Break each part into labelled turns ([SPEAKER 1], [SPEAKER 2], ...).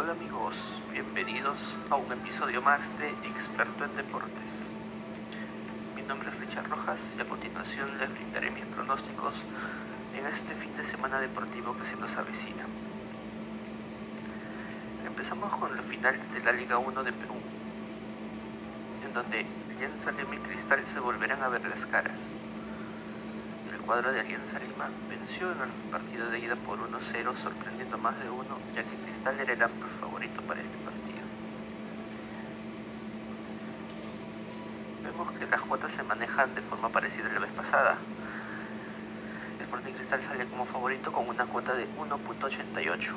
[SPEAKER 1] Hola amigos, bienvenidos a un episodio más de Experto en Deportes. Mi nombre es Richard Rojas y a continuación les brindaré mis pronósticos en este fin de semana deportivo que se nos avecina. Empezamos con la final de la Liga 1 de Perú, en donde Alianza Lima y Cristal se volverán a ver las caras. Cuadro de Alianza Lima venció en el partido de ida por 1-0, sorprendiendo más de uno, ya que Cristal era el amplio favorito para este partido. Vemos que las cuotas se manejan de forma parecida a la vez pasada. Sporting Cristal sale como favorito con una cuota de 1.88.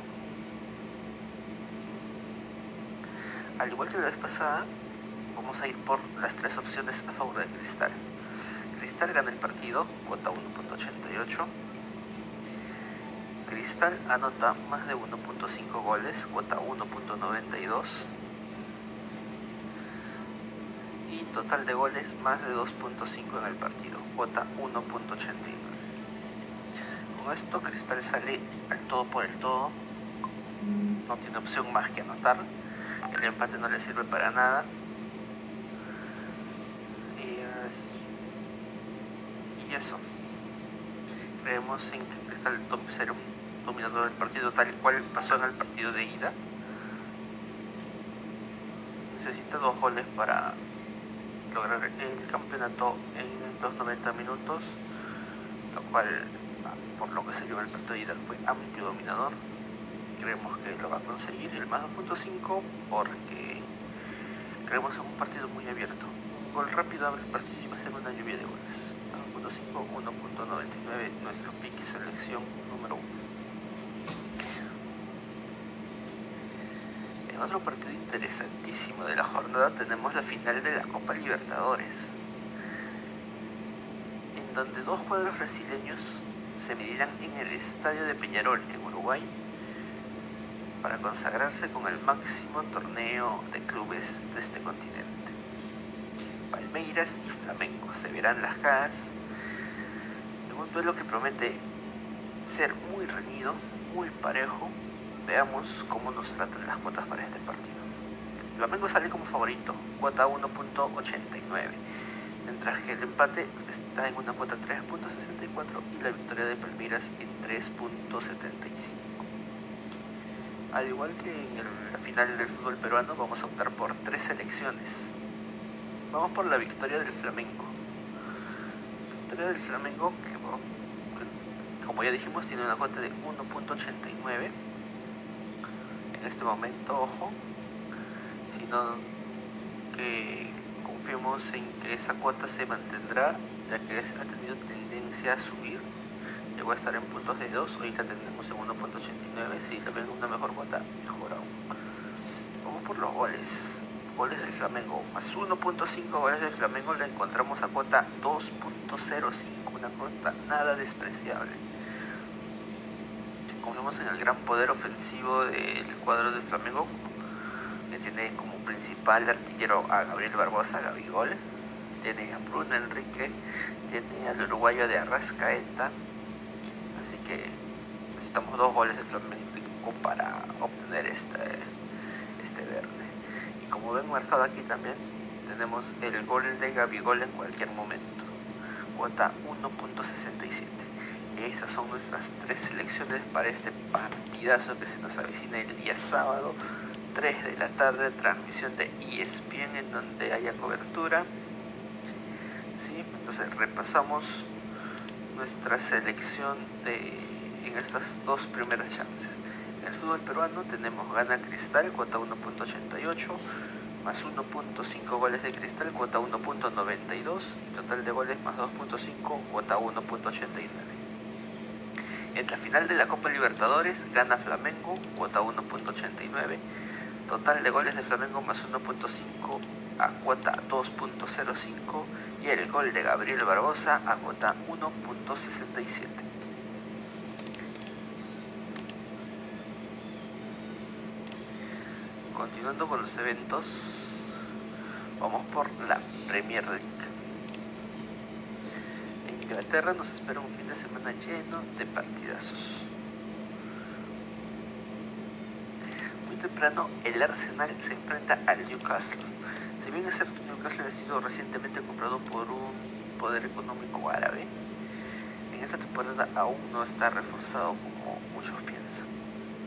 [SPEAKER 1] Al igual que la vez pasada, vamos a ir por las tres opciones a favor de Cristal. Cristal gana el partido, cuota 1.88. Cristal anota más de 1.5 goles, cuota 1.92. Y total de goles más de 2.5 en el partido, cuota 1.89. Con esto Cristal sale al todo por el todo. No tiene opción más que anotar. El empate no le sirve para nada. Y eso. Creemos en que Cristal será un dominador del partido tal cual pasó en el partido de ida. Necesita dos goles para lograr el campeonato en los 90 minutos, lo cual, por lo que se en el partido de ida, fue amplio dominador. Creemos que lo va a conseguir el más 2.5 porque creemos en un partido muy abierto. Gol rápido abre el partido y va a una lluvia de goles. 1.5, 1.99, nuestro pick selección número 1. En otro partido interesantísimo de la jornada tenemos la final de la Copa Libertadores, en donde dos cuadros brasileños se medirán en el estadio de Peñarol, en Uruguay, para consagrarse con el máximo torneo de clubes de este continente. Palmeiras y Flamengo se verán las caras en un duelo que promete ser muy reñido, muy parejo. Veamos cómo nos tratan las cuotas para este partido. Flamengo sale como favorito, cuota 1.89, mientras que el empate está en una cuota 3.64 y la victoria de Palmeiras en 3.75. Al igual que en la final del fútbol peruano, vamos a optar por tres selecciones. Vamos por la victoria del Flamengo. La victoria del Flamengo, que, como ya dijimos, tiene una cuota de 1.89. En este momento, ojo, sino que confiemos en que esa cuota se mantendrá, ya que ha tenido tendencia a subir llegó a estar en puntos de 2, hoy la tendremos en 1.89, si le ven una mejor cuota, mejor aún. Vamos por los goles. Goles del Flamengo, más 1.5 goles del Flamengo la encontramos a cuota 2.05, una cuota nada despreciable. Confiamos en el gran poder ofensivo del cuadro del Flamengo, que tiene como principal artillero a Gabriel Barbosa, Gabigol, tiene a Bruno Enrique, tiene al uruguayo de Arrascaeta, Así que necesitamos dos goles de Flamengo para obtener este, este verde. Como ven marcado aquí también, tenemos el gol de Gabigol en cualquier momento. Cuota 1.67. Esas son nuestras tres selecciones para este partidazo que se nos avecina el día sábado, 3 de la tarde, transmisión de ESPN en donde haya cobertura. ¿Sí? Entonces repasamos nuestra selección de, en estas dos primeras chances. En el fútbol peruano tenemos gana Cristal, cuota 1.88, más 1.5 goles de Cristal, cuota 1.92, total de goles más 2.5, cuota 1.89. En la final de la Copa Libertadores gana Flamengo, cuota 1.89, total de goles de Flamengo más 1.5 a cuota 2.05 y el gol de Gabriel Barbosa a cuota 1.67. Continuando con los eventos, vamos por la Premier League. En Inglaterra nos espera un fin de semana lleno de partidazos. Muy temprano, el Arsenal se enfrenta al Newcastle. Si bien es cierto, Newcastle ha sido recientemente comprado por un poder económico árabe, en esta temporada aún no está reforzado como muchos piensan.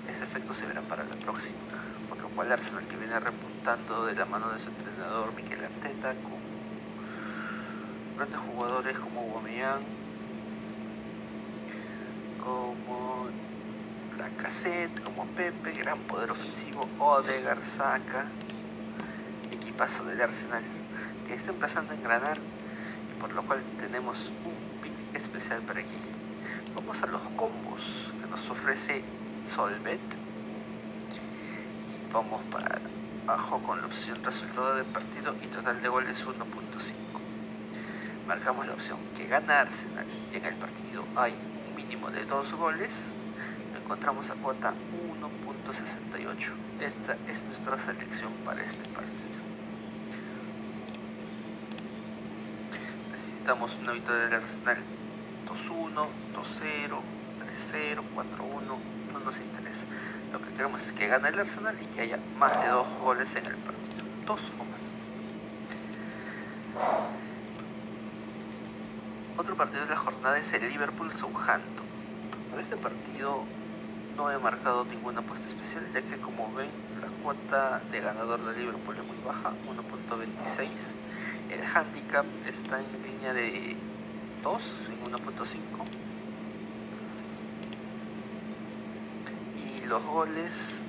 [SPEAKER 1] Ese efecto se verá para la próxima, por lo cual Arsenal que viene repuntando de la mano de su entrenador Miquel Arteta con grandes jugadores como Aubameyang, como la cassette, como Pepe, gran poder ofensivo, Odegaard, Saka, equipazo del Arsenal, que está empezando a engranar y por lo cual tenemos un pick especial para aquí. Vamos a los combos que nos ofrece Solvet. Vamos para abajo con la opción resultado del partido y total de goles 1.5. Marcamos la opción que gana Arsenal y en el partido hay un mínimo de 2 goles encontramos a cuota 1.68. Esta es nuestra selección para este partido. Necesitamos una victoria del Arsenal 2-1, 2-0, 3-0, 4-1, no nos interesa. Lo que queremos es que gane el Arsenal y que haya más de dos goles en el partido. Dos o más. Otro partido de la jornada es el Liverpool-Southampton. Para este partido no he marcado ninguna apuesta especial ya que como ven la cuota de ganador de Liverpool es muy baja 1.26 el handicap está en línea de 2 en 1.5 los goles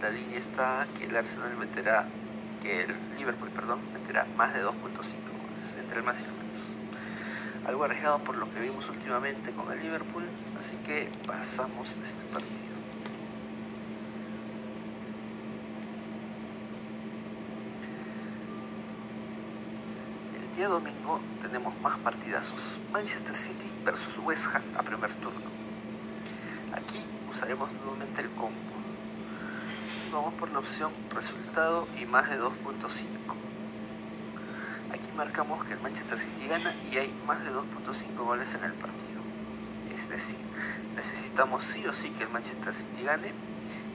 [SPEAKER 1] la línea está que el Arsenal meterá que el Liverpool perdón meterá más de 2.5 goles entre el más y el menos algo arriesgado por lo que vimos últimamente con el Liverpool, así que pasamos de este partido. El día domingo tenemos más partidazos. Manchester City versus West Ham a primer turno. Usaremos nuevamente el combo. Vamos por la opción resultado y más de 2.5 Aquí marcamos que el Manchester City gana y hay más de 2.5 goles en el partido. Es decir, necesitamos sí o sí que el Manchester City gane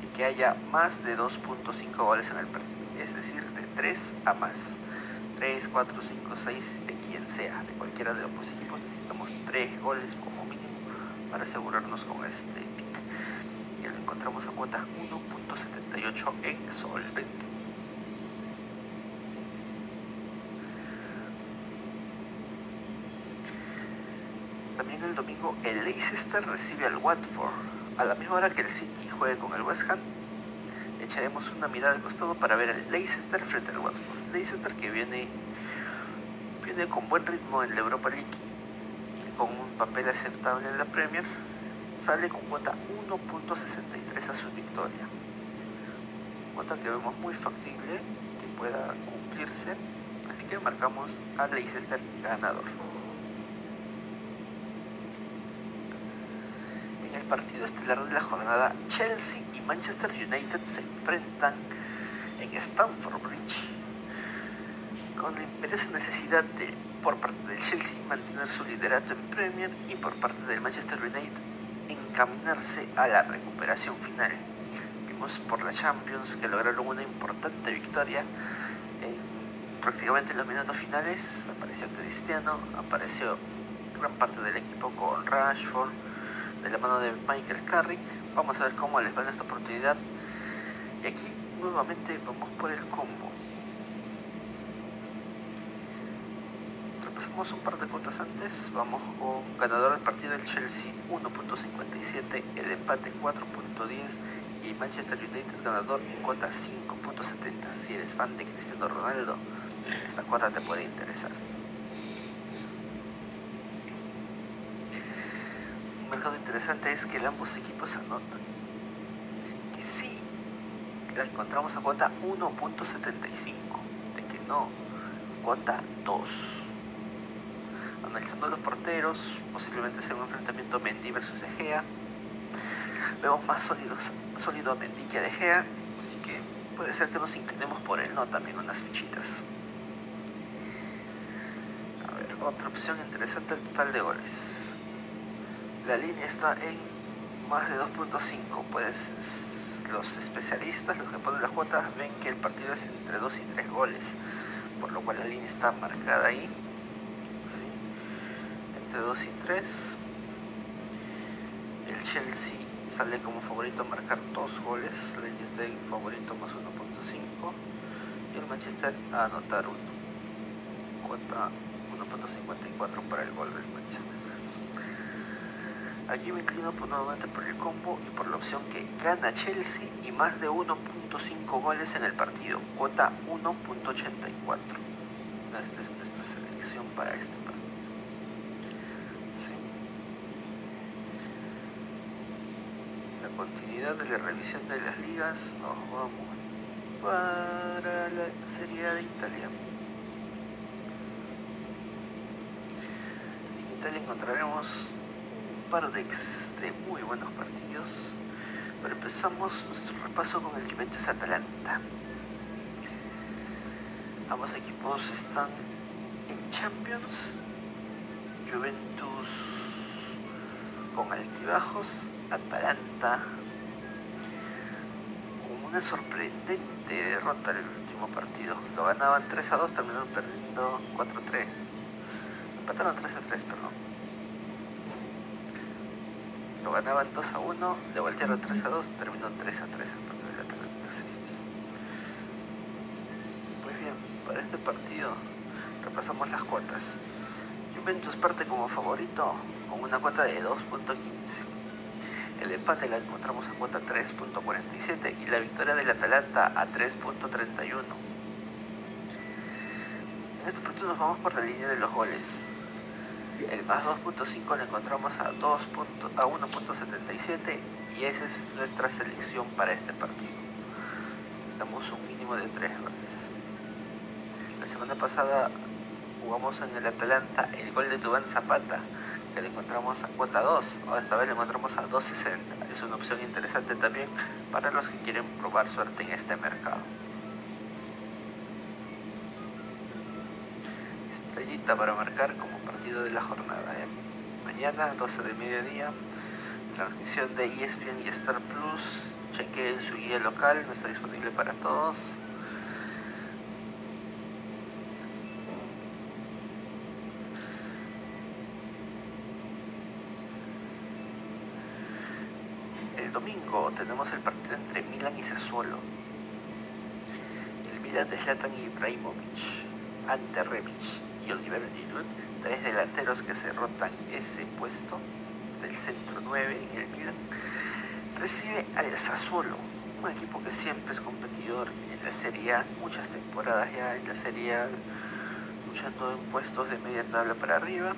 [SPEAKER 1] y que haya más de 2.5 goles en el partido. Es decir, de 3 a más. 3, 4, 5, 6, de quien sea, de cualquiera de ambos equipos, necesitamos 3 goles como mínimo para asegurarnos con este pick. Lo encontramos a cuota 1.78 en Solvent. También el domingo el Leicester recibe al Watford. A la misma hora que el City juegue con el West Ham, echaremos una mirada al costado para ver al Leicester frente al Watford. Leicester que viene, viene con buen ritmo en la Europa League y con un papel aceptable en la Premier, sale con cuota 1.63 a su victoria. Cuota que vemos muy factible que pueda cumplirse, así que marcamos al Leicester ganador. partido estelar de la jornada, Chelsea y Manchester United se enfrentan en Stamford Bridge con la imperiosa necesidad de, por parte del Chelsea, mantener su liderato en Premier y por parte del Manchester United encaminarse a la recuperación final. Vimos por la Champions que lograron una importante victoria en prácticamente en los minutos finales. Apareció Cristiano, apareció gran parte del equipo con Rashford, de la mano de Michael Carrick. Vamos a ver cómo les va en esta oportunidad. Y aquí nuevamente vamos por el combo. Un par de cuotas antes. Vamos con ganador del partido del Chelsea 1.57, el empate 4.10 y Manchester United ganador en cuota 5.70. Si eres fan de Cristiano Ronaldo, esta cuota te puede interesar. interesante es que ambos equipos anotan. Que sí, la encontramos a cuota 1.75, de que no, cuota 2. Analizando los porteros, posiblemente sea un enfrentamiento Mendy versus Egea. Vemos más sólidos, sólido a Mendy que a De así que puede ser que nos inclinemos por él, no también unas fichitas. A ver, otra opción interesante el total de goles. La línea está en más de 2.5, pues los especialistas, los que ponen las cuotas, ven que el partido es entre 2 y 3 goles, por lo cual la línea está marcada ahí, 2 y 3. El Chelsea sale como favorito a marcar 2 goles, Day favorito más 1.5 y el Manchester a anotar 1. Cuota 1.54 para el gol del Manchester. Aquí me inclino por nuevamente por el combo y por la opción que gana Chelsea y más de 1.5 goles en el partido, cuota 1.84. Esta es nuestra selección para este de la revisión de las ligas, nos vamos para la Serie A de Italia. En Italia encontraremos par de, muy buenos partidos, pero empezamos nuestro repaso con el Juventus Atalanta. Ambos equipos están en Champions. Juventus con altibajos, Atalanta una sorprendente derrota en el último partido. Lo ganaban 3 a 2, terminaron perdiendo 4 a 3. Empataron 3 a 3, perdón lo ganaban 2 a 1, le voltearon 3 a 2, terminó 3 a 3 el partido del Atalanta. Sí, sí. Pues bien, para este partido repasamos las cuotas. Juventus parte como favorito con una cuota de 2.15. El empate la encontramos a cuota 3.47 y la victoria del Atalanta a 3.31. En este partido nos vamos por la línea de los goles. El más 2.5 lo encontramos a, 2 a 1.77 y esa es nuestra selección para este partido. Necesitamos un mínimo de 3 goles. La semana pasada jugamos en el Atalanta el gol de Dubán Zapata, que lo encontramos a cuota 2, o esta vez lo encontramos a 2.60. Es una opción interesante también para los que quieren probar suerte en este mercado. Estrellita para marcar como de la jornada. ¿eh? Mañana, 12 de mediodía, transmisión de ESPN y Star Plus. Cheque su guía local, no está disponible para todos. El tenemos el partido entre Milan y Sassuolo. El Milan de Zlatan Ibrahimovic ante Rebic y Oliver Giroud, tres delanteros que se rotan ese puesto del centro 9 en el Milan, recibe al Sassuolo, un equipo que siempre es competidor en la Serie A, muchas temporadas ya en la Serie A, luchando en puestos de media tabla para arriba.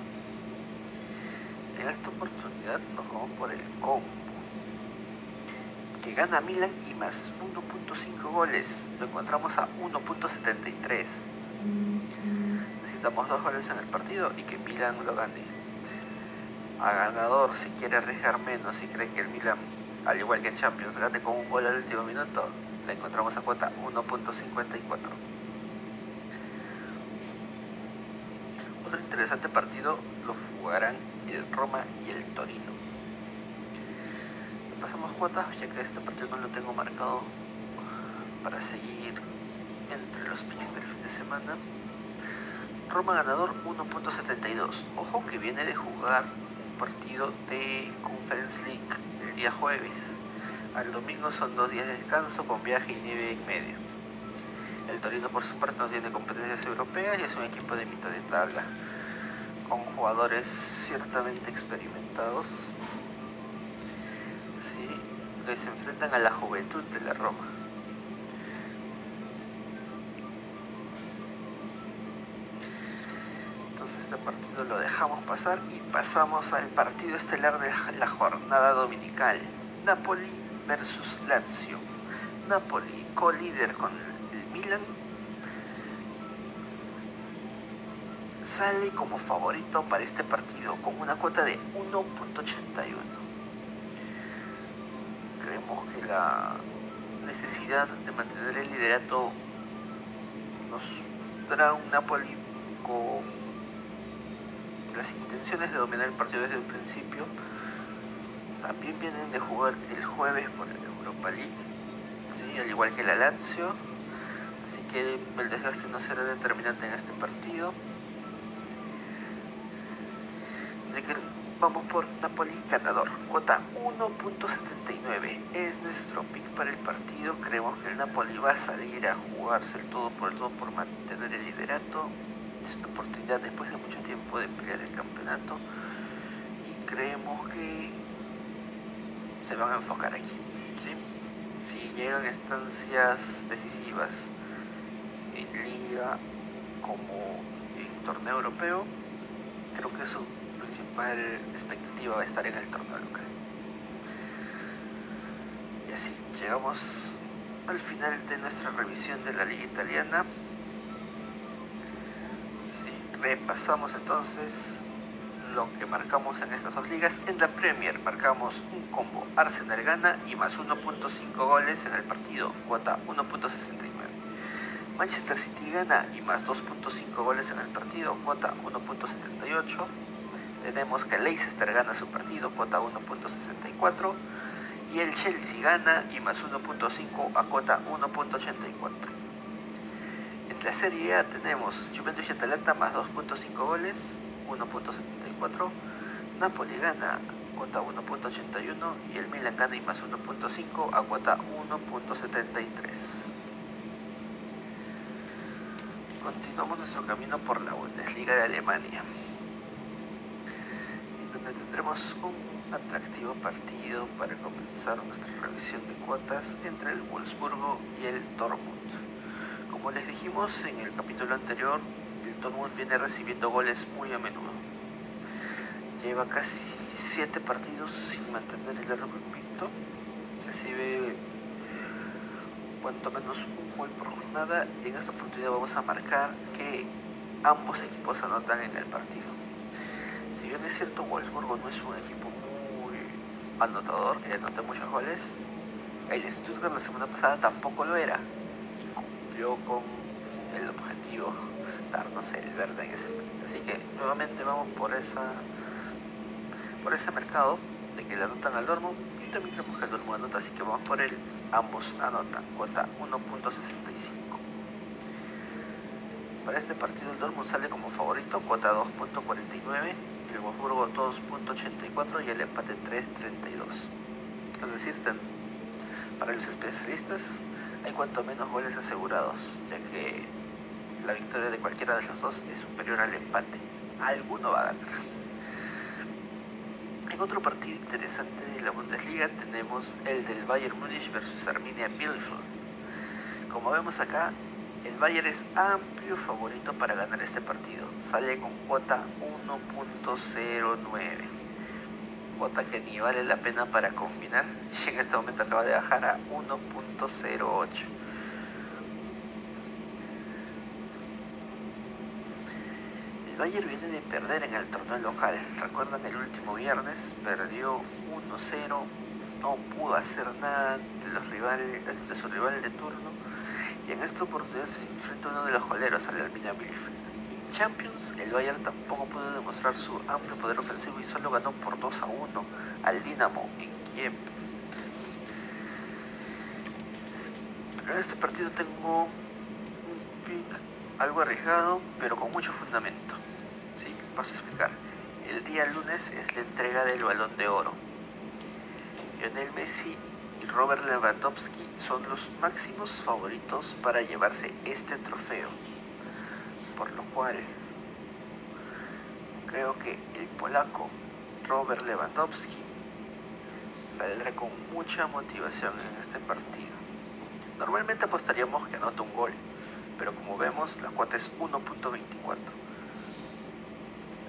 [SPEAKER 1] En esta oportunidad nos vamos por el combo, que gana Milan y más 1.5 goles, lo encontramos a 1.73 necesitamos dos goles en el partido y que Milan lo gane. A ganador, si quiere arriesgar menos, y cree que el Milan, al igual que en Champions, gane con un gol al último minuto, la encontramos a cuota 1.54. Otro interesante partido lo jugarán el Roma y el Torino. Pasamos cuotas, ya que este partido no lo tengo marcado para seguir entre los picks del fin de semana. Roma ganador 1.72. Ojo que viene de jugar un partido de Conference League el día jueves. Al domingo son dos días de descanso con viaje y nieve en medio. El Torino por su parte no tiene competencias europeas y es un equipo de mitad de tabla con jugadores ciertamente experimentados que se enfrentan a la juventud de la Roma. este partido lo dejamos pasar y pasamos al partido estelar de la jornada dominical. Napoli versus Lazio. Napoli, co-líder con el Milan, sale como favorito para este partido con una cuota de 1.81. Creemos que la necesidad de mantener el liderato nos dará un Napoli con las intenciones de dominar el partido desde el principio, también vienen de jugar el jueves por el Europa League, al igual que la Lazio, así que el desgaste no será determinante en este partido. De que vamos por Napoli ganador, cuota 1.79 es nuestro pick para el partido. Creemos que el Napoli va a salir a jugarse el todo por el todo por mantener el liderato. Es una oportunidad después de mucho tiempo de pelear el campeonato y creemos que se van a enfocar aquí. Si llegan instancias decisivas en liga como en torneo europeo, creo que su principal expectativa va a estar en el torneo local. Y así llegamos al final de nuestra revisión de la liga italiana. Si repasamos entonces lo que marcamos en estas dos ligas. En la Premier marcamos un combo Arsenal gana y más 1.5 goles en el partido, cuota 1.69. Manchester City gana y más 2.5 goles en el partido, cuota 1.78. Tenemos que Leicester gana su partido, cuota 1.64. Y el Chelsea gana y más 1.5 a cuota 1.84. En la Serie A tenemos Juventus y Atalanta más 2.5 goles, 1.74. Napoli gana cuota 1.81 y el Milan gana y más 1.5 a cuota 1.73. Continuamos nuestro camino por la Bundesliga de Alemania, tendremos un atractivo partido para comenzar nuestra revisión de cuotas entre el Wolfsburgo y el Dortmund. Como les dijimos en el capítulo anterior, el Dortmund viene recibiendo goles muy a menudo. Lleva casi 7 partidos sin mantener el arco invicto. Recibe cuanto menos un gol por jornada y en esta oportunidad vamos a marcar que ambos equipos anotan en el partido. Si bien es cierto, Wolfsburgo no es un equipo muy anotador, que anota muchos goles, el Stuttgart la semana pasada tampoco lo era y cumplió con el objetivo darnos el verde en ese así que nuevamente vamos por esa por ese mercado de que le anotan al Dortmund y también creemos que el Dortmund anota así que vamos por él. Ambos anotan cuota 1.65 para este partido el Dortmund sale como favorito cuota 2.49 el Wolfsburgo 2.84 y el empate 3.32 es decir para los especialistas hay cuanto menos goles asegurados ya que la victoria de cualquiera de los dos es superior al empate. Alguno va a ganar. En otro partido interesante de la Bundesliga tenemos el del Bayern Múnich versus Arminia Bielefeld. Como vemos acá, el Bayern es amplio favorito para ganar este partido. Sale con cuota 1.09. Cuota que ni vale la pena para combinar. Y en este momento acaba de bajar a 1.08. Bayern viene de perder en el torneo local. Recuerdan el último viernes, perdió 1-0, no pudo hacer nada de los rivales, de su rival de turno. Y en esta oportunidad se enfrenta uno de los goleros al Arminia Bielefeld. En Champions, el Bayern tampoco pudo demostrar su amplio poder ofensivo y solo ganó por 2 a 1 al Dinamo en Kiev. Pero en este partido tengo un pick algo arriesgado, pero con mucho fundamento. ¿Sí? Paso a explicar. El día lunes es la entrega del balón de oro. Lionel Messi y Robert Lewandowski son los máximos favoritos para llevarse este trofeo. Por lo cual, creo que el polaco Robert Lewandowski saldrá con mucha motivación en este partido. Normalmente apostaríamos que anota un gol, pero como vemos la cuota es 1.24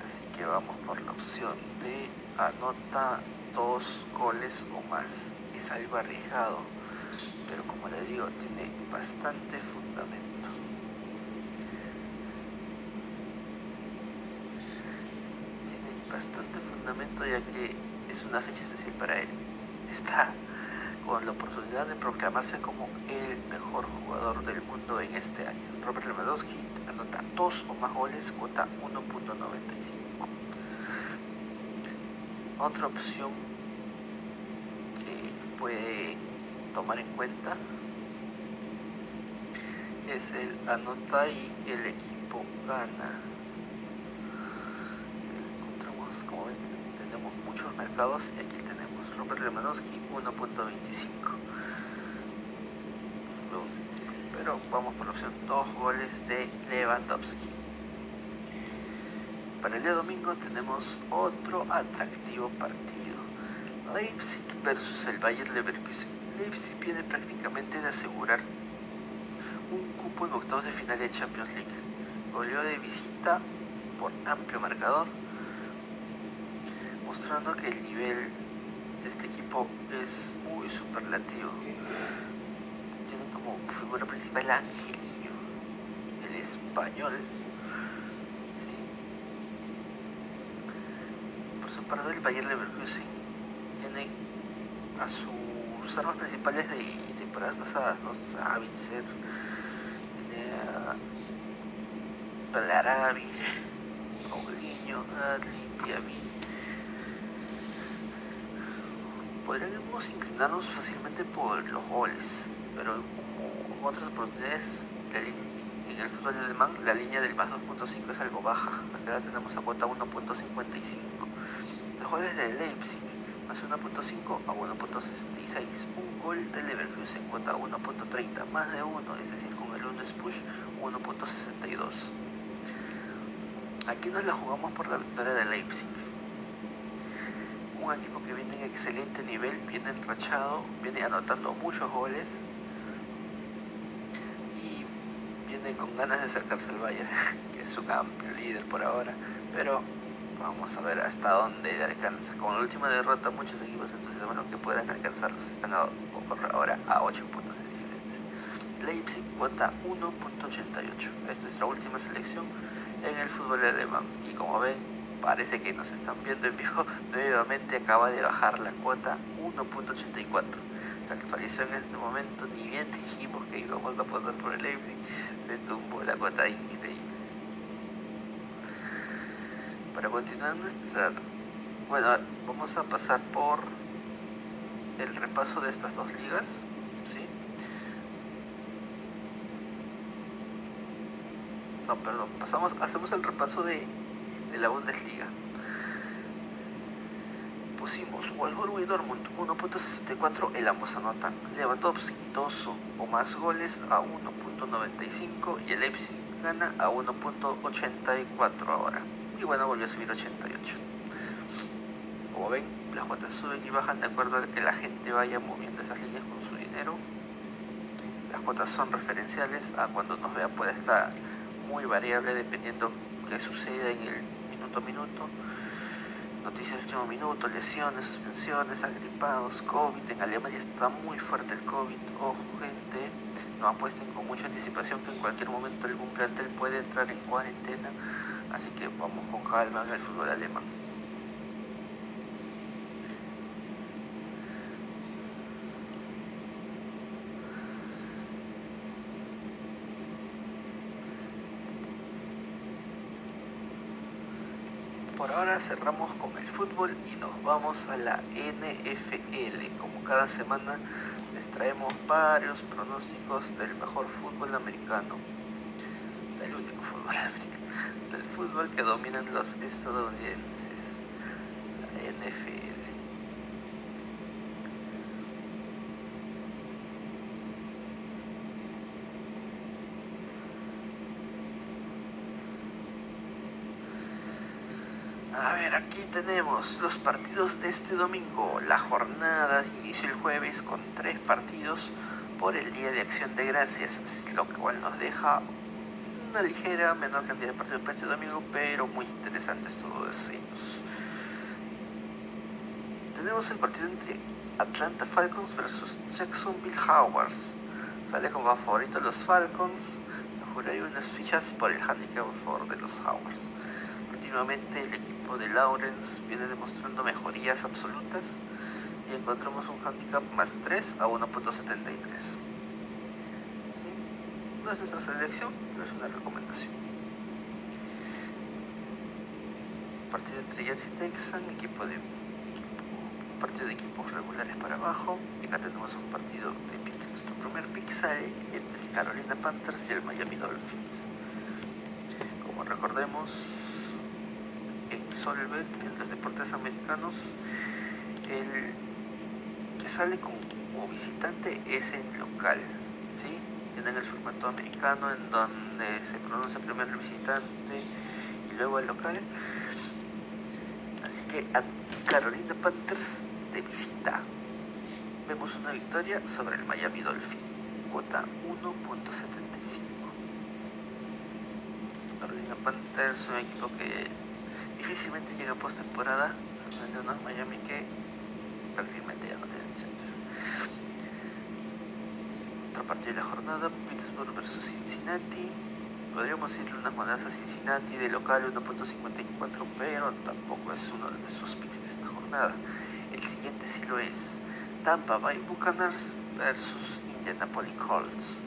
[SPEAKER 1] así que vamos por la opción de anota dos goles o más es algo arriesgado pero como le digo tiene bastante fundamento tiene bastante fundamento ya que es una fecha especial para él está con la oportunidad de proclamarse como el mejor jugador del mundo en este año. Robert Lewandowski anota dos o más goles, cuota 1.95. Otra opción puede tomar en cuenta es el anota y el equipo gana. Encontramos como ven tenemos muchos mercados y aquí tenemos Robert Lewandowski 1.25 pero vamos por la opción dos goles de Lewandowski para el día domingo tenemos otro atractivo partido Leipzig versus el Bayern Leverkusen Leipzig viene prácticamente de asegurar un cupo en octavos de final de Champions League. Goleó de visita por amplio marcador, mostrando que el nivel de este equipo es muy superlativo. Tienen como figura principal a Angelillo, el español. Por su parte, el Leverkusen tiene a sus armas principales de temporadas pasadas, ¿no? Savitzer, Pelarabi, Paulinho, Adli, Diaby. Podríamos inclinarnos fácilmente por los goles, pero como otras oportunidades en el fútbol alemán la línea del más 2.5 es algo baja. Acá tenemos a cuota 1.55. Goles de Leipzig más 1.5 a 1.66. Un gol de Leverkusen cuota 1.30, más de 1, es decir, con el 1 push 1.62. Aquí nos la jugamos por la victoria de Leipzig. Un equipo que viene en excelente nivel, viene enrachado, viene anotando muchos goles y viene con ganas de acercarse al Bayern, que es un amplio líder por ahora. Pero vamos a ver hasta dónde alcanza. Con la última derrota, muchos equipos bueno que puedan alcanzarlos están ahora a 8 puntos de diferencia. Leipzig cuota 1.88. Esta es nuestra última selección en el fútbol alemán. Y como ven, parece que nos están viendo en vivo. Nuevamente acaba de bajar la cuota 1.84. Se actualizó en este momento, ni bien dijimos que íbamos a pasar por el Leipzig, se tumbó la cuota increíble. Para continuar nuestra... Bueno, vamos a pasar por el repaso de estas dos ligas, ¿sí? no, perdón, pasamos, hacemos el repaso de, la Bundesliga. Pusimos Wolfsburg y Dortmund 1.64, el ambos anotan. Lewandowski 2 o más goles a 1.95 y el Leipzig gana a 1.84 ahora. Y bueno, volvió a subir 88. Como ven, las cuotas suben y bajan de acuerdo a que la gente vaya moviendo esas líneas con su dinero. Las cuotas son referenciales a cuando nos vea pueda estar muy variable dependiendo qué suceda en el minuto a minuto. Noticias del último minuto, lesiones, suspensiones, agripados, COVID. En Alemania está muy fuerte el COVID. Ojo, gente, no apuesten con mucha anticipación que en cualquier momento algún plantel puede entrar en cuarentena. Así que vamos con calma en el fútbol alemán. por ahora cerramos con el fútbol y nos vamos a la NFL. Como cada semana les traemos varios pronósticos del mejor fútbol americano. Del único fútbol americano. Fútbol que dominan los estadounidenses. NFL. A ver, aquí tenemos los partidos de este domingo. La jornada inició el jueves con tres partidos por el Día de Acción de Gracias, lo cual nos deja una ligera menor cantidad de partidos para este domingo, pero muy interesantes todos ellos. Tenemos el partido entre Atlanta Falcons versus Jacksonville Jaguars. Sale como favorito los Falcons. Juraré unas fichas por el handicap a favor de los Jaguars. Últimamente el equipo de Lawrence viene demostrando mejorías absolutas y encontramos un handicap más 3 a 1.73. No es nuestra selección, pero es una recomendación. Partido entre Jets y Texan, equipo de equipo partido de equipos regulares para abajo. Acá tenemos un partido de pick. Nuestro primer pick sale entre Carolina Panthers y el Miami Dolphins. Como recordemos, en Solvet, en los deportes americanos, el que sale como visitante es el local. ¿sí? Tienen el formato americano en donde se pronuncia primero el visitante y luego el local. Así que a Carolina Panthers de visita. Vemos una victoria sobre el Miami Dolphin. Cuota 1.75. Carolina Panthers un equipo que difícilmente llega postemporada. Solamente unos Miami que prácticamente ya no tienen chances. Partido de la jornada, Pittsburgh versus Cincinnati podríamos irle unas monedas a Cincinnati de local 1.54, pero tampoco es uno de nuestros picks de esta jornada. El siguiente sí lo es. Tampa Bay Buccaneers versus Indianapolis Colts.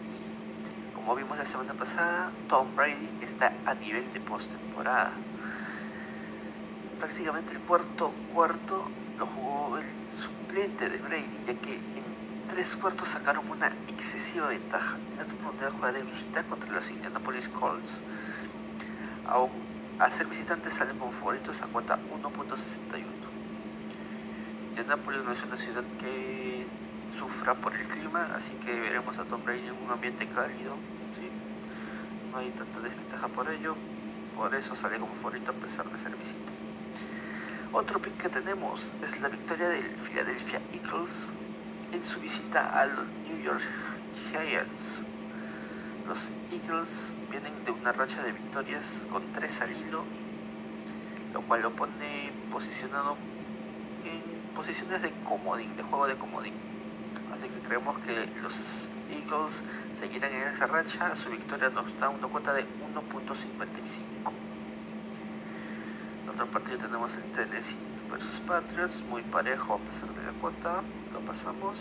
[SPEAKER 1] Como vimos la semana pasada, Tom Brady está a nivel de postemporada. Prácticamente el cuarto cuarto lo jugó el suplente de Brady, ya que en tres cuartos sacaron una excesiva ventaja en su primera jugada de visita contra los Indianapolis Colts. Aún a ser visitantes salen como favoritos a cuota 1.61. Indianapolis no es una ciudad que sufra por el clima, así que veremos a Tom Brady en un ambiente cálido. No hay tanta desventaja por ello, por eso sale como favorito a pesar de ser visita. Otro pick que tenemos es la victoria del Philadelphia Eagles en su visita a los New York Giants. Los Eagles vienen de una racha de victorias con tres al hilo, lo cual lo pone posicionado en posiciones de comodín, de juego de comodín. Así que creemos que los Eagles seguirán en esa racha. Su victoria nos da una cuota de 1.55. Otro partido tenemos el Tennessee versus Patriots, muy parejo a pesar de la cuota, lo pasamos.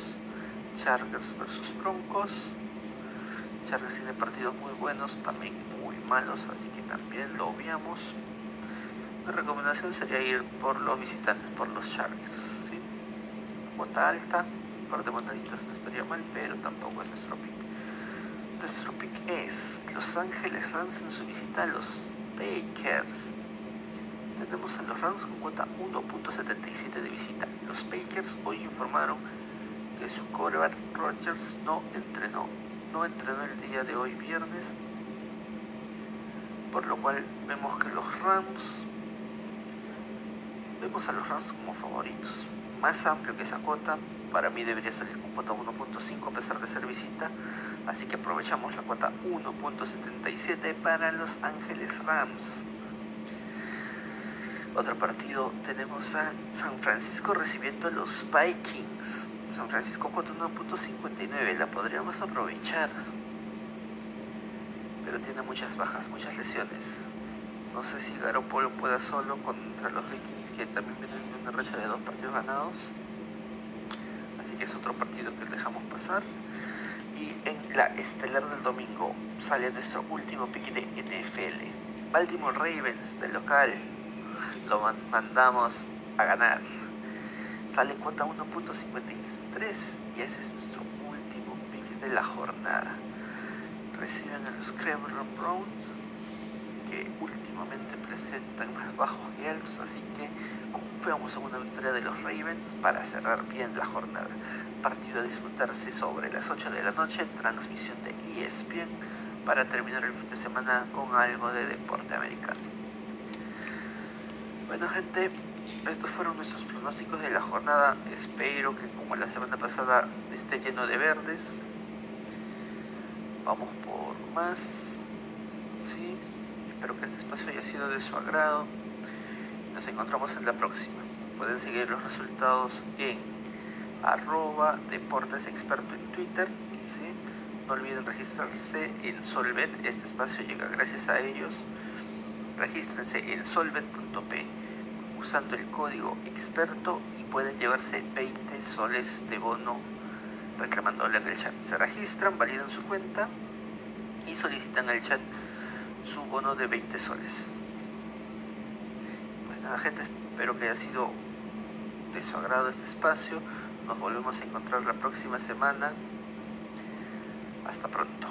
[SPEAKER 1] Chargers versus Broncos. Chargers tiene partidos muy buenos, también muy malos, así que también lo obviamos. Mi recomendación sería ir por los visitantes, por los Chargers. Cuota alta, un par de moneditas no estaría mal, pero tampoco es nuestro pick. Nuestro pick es Los Ángeles Rams en su visita a los Bakers tenemos a los Rams con cuota 1.77 de visita. Los Bakers hoy informaron que su quarterback Rogers no entrenó, no entrenó el día de hoy viernes, por lo cual vemos que los Rams, vemos a los Rams como favoritos. Más amplio que esa cuota, para mí debería salir con cuota 1.5 a pesar de ser visita, así que aprovechamos la cuota 1.77 para Los Ángeles Rams. Otro partido tenemos a San Francisco recibiendo a los Vikings. San Francisco con 1.59, la podríamos aprovechar. Pero tiene muchas bajas, muchas lesiones. No sé si Garoppolo pueda solo contra los Vikings que también vienen de una racha de dos partidos ganados. Así que es otro partido que dejamos pasar. Y en la estelar del domingo sale nuestro último pick de NFL. Baltimore Ravens del local lo mandamos a ganar. Sale cuota 1.53 y ese es nuestro último pick de la jornada. Reciben a los Cleveland Browns que últimamente presentan más bajos que altos, así que confiamos en una victoria de los Ravens para cerrar bien la jornada. Partido a disputarse sobre las 8 de la noche, transmisión de ESPN para terminar el fin de semana con algo de deporte americano. Bueno gente, estos fueron nuestros pronósticos de la jornada. Espero que como la semana pasada esté lleno de verdes. Vamos por más. Sí, espero que este espacio haya sido de su agrado. Nos encontramos en la próxima. Pueden seguir los resultados en arroba deportes experto en Twitter. ¿sí? No olviden registrarse en Solvet. Este espacio llega gracias a ellos. Regístrense en solvet.p usando el código experto y pueden llevarse 20 soles de bono reclamándole en el chat. Se registran, validan su cuenta y solicitan al chat su bono de 20 soles. Pues nada gente, espero que haya sido de su agrado este espacio. Nos volvemos a encontrar la próxima semana. Hasta pronto.